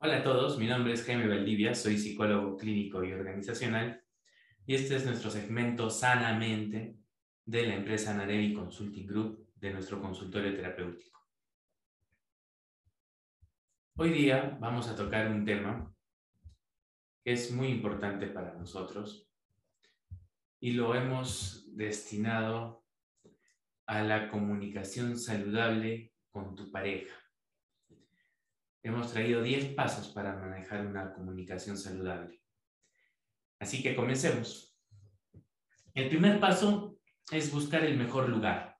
Hola a todos, mi nombre es Jaime Valdivia, soy psicólogo clínico y organizacional y este es nuestro segmento Sanamente de la empresa Narevi Consulting Group de nuestro consultorio terapéutico. Hoy día vamos a tocar un tema que es muy importante para nosotros y lo hemos destinado a la comunicación saludable con tu pareja hemos traído 10 pasos para manejar una comunicación saludable. Así que comencemos. El primer paso es buscar el mejor lugar.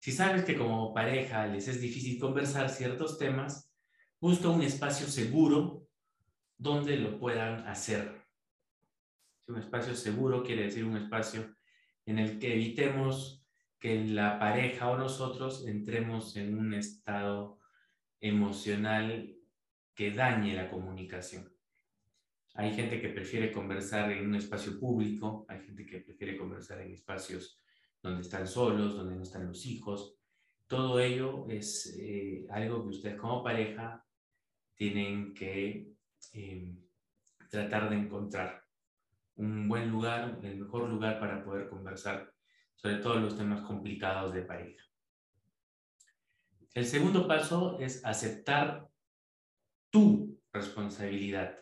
Si sabes que como pareja les es difícil conversar ciertos temas, busca un espacio seguro donde lo puedan hacer. Un espacio seguro quiere decir un espacio en el que evitemos que la pareja o nosotros entremos en un estado emocional que dañe la comunicación. Hay gente que prefiere conversar en un espacio público, hay gente que prefiere conversar en espacios donde están solos, donde no están los hijos. Todo ello es eh, algo que ustedes como pareja tienen que em, tratar de encontrar. Un buen lugar, el mejor lugar para poder conversar sobre todos los temas complicados de pareja. El segundo paso es aceptar tu responsabilidad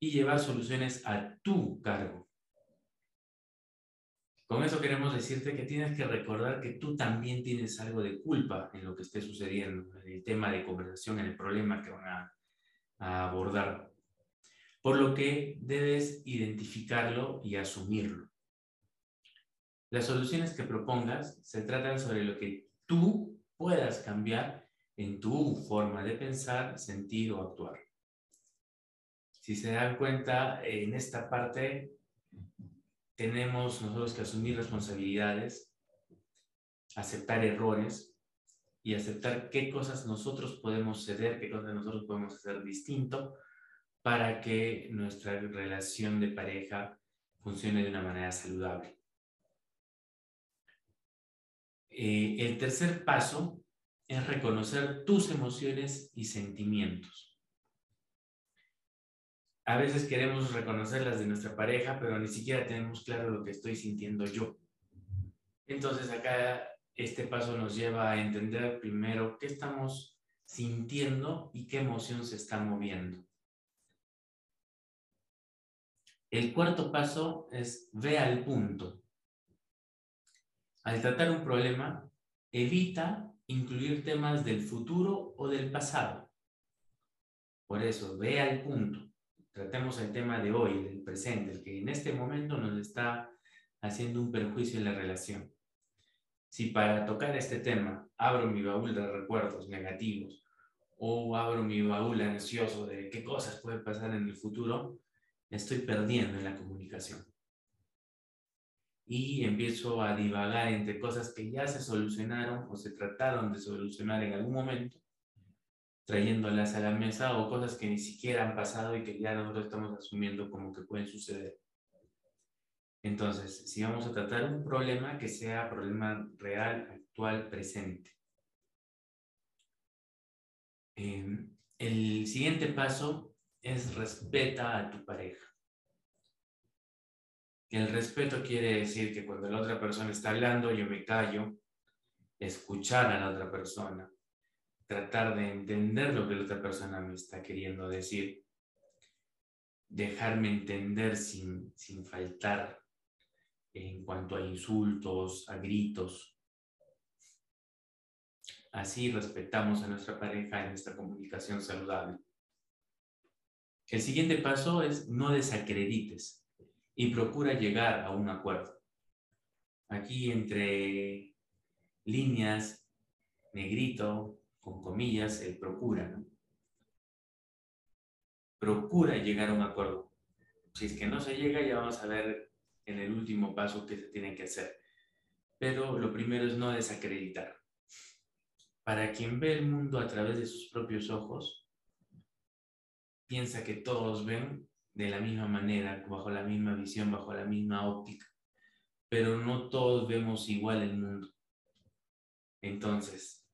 y llevar soluciones a tu cargo. Con eso queremos decirte que tienes que recordar que tú también tienes algo de culpa en lo que esté sucediendo, en el tema de conversación, en el problema que van a, a abordar. Por lo que debes identificarlo y asumirlo. Las soluciones que propongas se tratan sobre lo que tú puedas cambiar en tu forma de pensar, sentir o actuar. Si se dan cuenta, en esta parte tenemos nosotros que asumir responsabilidades, aceptar errores y aceptar qué cosas nosotros podemos ceder, qué cosas nosotros podemos hacer distinto para que nuestra relación de pareja funcione de una manera saludable. Eh, el tercer paso es reconocer tus emociones y sentimientos. A veces queremos reconocer las de nuestra pareja, pero ni siquiera tenemos claro lo que estoy sintiendo yo. Entonces acá este paso nos lleva a entender primero qué estamos sintiendo y qué emoción se está moviendo. El cuarto paso es ve al punto. Al tratar un problema, evita incluir temas del futuro o del pasado. Por eso, ve al punto. Tratemos el tema de hoy, del presente, el que en este momento nos está haciendo un perjuicio en la relación. Si para tocar este tema abro mi baúl de recuerdos negativos o abro mi baúl ansioso de qué cosas pueden pasar en el futuro, estoy perdiendo en la comunicación y empiezo a divagar entre cosas que ya se solucionaron o se trataron de solucionar en algún momento, trayéndolas a la mesa o cosas que ni siquiera han pasado y que ya nosotros estamos asumiendo como que pueden suceder. Entonces, si vamos a tratar un problema, que sea problema real, actual, presente. Em, el siguiente paso es respeta a tu pareja. El respeto quiere decir que cuando la otra persona está hablando, yo me callo, escuchar a la otra persona, tratar de entender lo que la otra persona me está queriendo decir, dejarme entender sin, sin faltar en cuanto a insultos, a gritos. Así respetamos a nuestra pareja en esta comunicación saludable. El siguiente paso es no desacredites y procura llegar a un acuerdo. Aquí entre líneas, negrito, con comillas, el procura, ¿no? Procura llegar a un acuerdo. Si es que no se llega, ya vamos a ver en el último paso qué se tiene que hacer. Pero lo primero es no desacreditar. Para quien ve el mundo a través de sus propios ojos, piensa que todos ven de la misma manera, bajo la misma visión, bajo la misma óptica, pero no todos vemos igual el mundo. Entonces,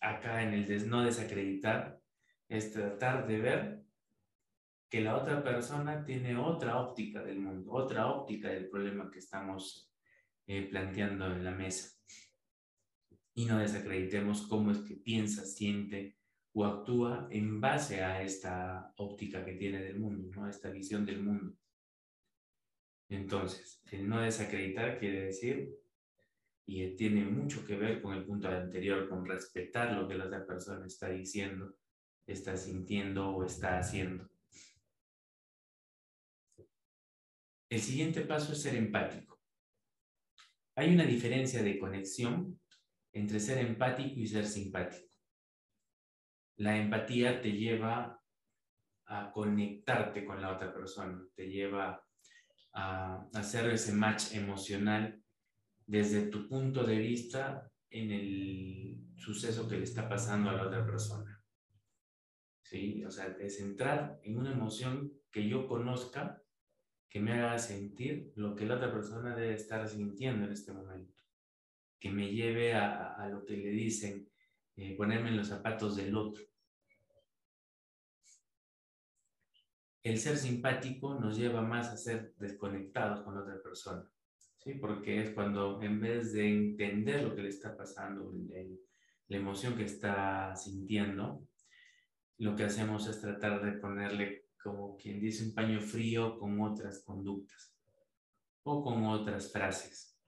acá en el no desacreditar, es tratar de ver que la otra persona tiene otra óptica del mundo, otra óptica del problema que estamos eh, planteando en la mesa. Y no desacreditemos cómo es que piensa, siente o actúa en base a esta óptica que tiene del mundo, ¿no? esta visión del mundo. Entonces, no desacreditar quiere decir, y tiene mucho que ver con el punto anterior, con respetar lo que la otra persona está diciendo, está sintiendo o está haciendo. El siguiente paso es ser empático. Hay una diferencia de conexión entre ser empático y ser simpático. La empatía te lleva a conectarte con la otra persona, te lleva a hacer ese match emocional desde tu punto de vista en el suceso que le está pasando a la otra persona. ¿Sí? O sea, es entrar en una emoción que yo conozca que me haga sentir lo que la otra persona debe estar sintiendo en este momento, que me lleve a, lo que le dicen, eh, ponerme en los zapatos del otro. El ser simpático nos lleva más a ser desconectados con otra persona, ¿sí? Porque es cuando en vez de entender lo que le está pasando, la emoción que está sintiendo, lo que hacemos es tratar de ponerle como quien dice un paño frío con otras conductas o con otras frases.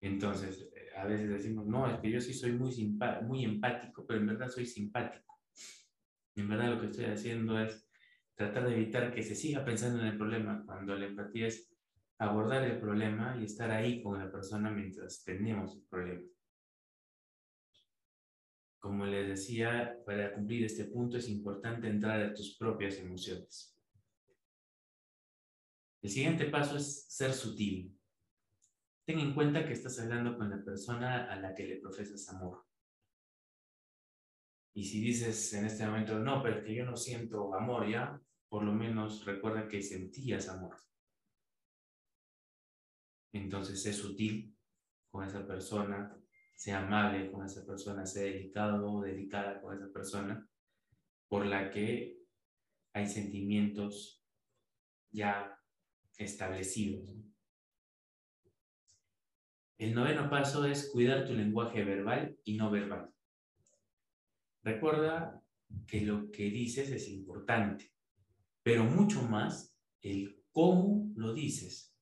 Entonces, a veces decimos, no, es que yo sí soy muy, muy empático, pero en verdad soy simpático. En verdad lo que estoy haciendo es tratar de evitar que se siga pensando en el problema, cuando la empatía es abordar el problema y estar ahí con la persona mientras tenemos el problema. Como les decía, para cumplir este punto es importante entrar a tus propias emociones. El siguiente paso es ser sutil. Ten en cuenta que estás hablando con la persona a la que le profesas amor. Y si dices en este momento, no, pero es que yo no siento amor ya, por lo menos recuerda que sentías amor. Entonces es sutil con esa persona, sea amable con esa persona, sea delicado o delicada con esa persona, por la que hay sentimientos ya establecidos. El noveno paso es cuidar tu lenguaje verbal y no verbal. Recuerda que lo que dices es importante, pero mucho más el cómo lo dices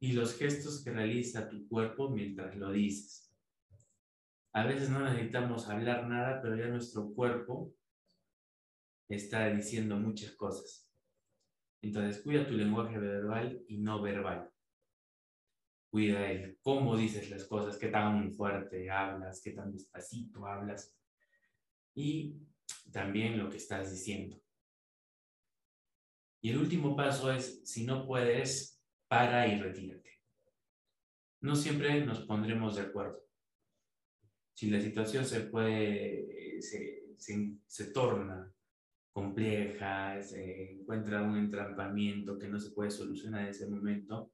y los gestos que realiza tu cuerpo mientras lo dices. A veces no necesitamos hablar nada, pero ya nuestro cuerpo está diciendo muchas cosas. Entonces, cuida tu lenguaje verbal y no verbal. Cuida el cómo dices las cosas, qué tan fuerte hablas, qué tan despacito hablas. Y también lo que estás diciendo. Y el último paso es, si no puedes, para y retírate. No siempre nos pondremos de acuerdo si la situación se puede, se, se, torna compleja, se encuentra un entrampamiento que no se puede solucionar en ese momento,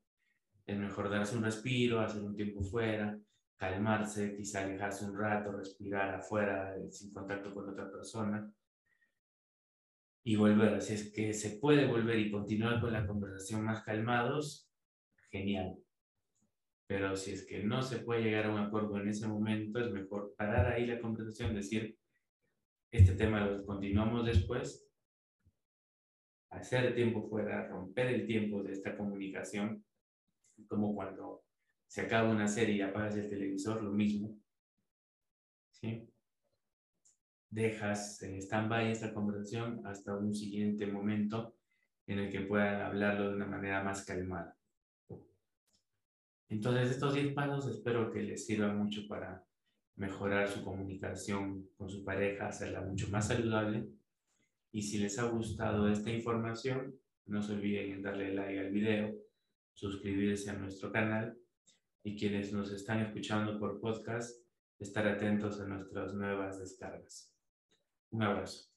es mejor darse un respiro, hacer un tiempo fuera, calmarse, quizá alejarse un rato, respirar afuera sin contacto con otra persona y volver. Si es que se puede volver y continuar con la conversación más calmados, genial. Pero si es que no se puede llegar a un acuerdo en ese momento, es mejor parar ahí la conversación, decir, este tema lo continuamos después, hacer el tiempo fuera, romper el tiempo de esta comunicación, como cuando se acaba una serie y apagas el televisor, lo mismo. ¿Sí? Dejas en stand-by esta conversación hasta un siguiente momento en el que puedan hablarlo de una manera más calmada. Entonces, estos 10 pasos espero que les sirvan mucho para mejorar su comunicación con su pareja, hacerla mucho más saludable. Y si les ha gustado esta información, no se olviden en darle like al video, suscribirse a nuestro canal y quienes nos están escuchando por podcast, estar atentos a nuestras nuevas descargas. Un abrazo.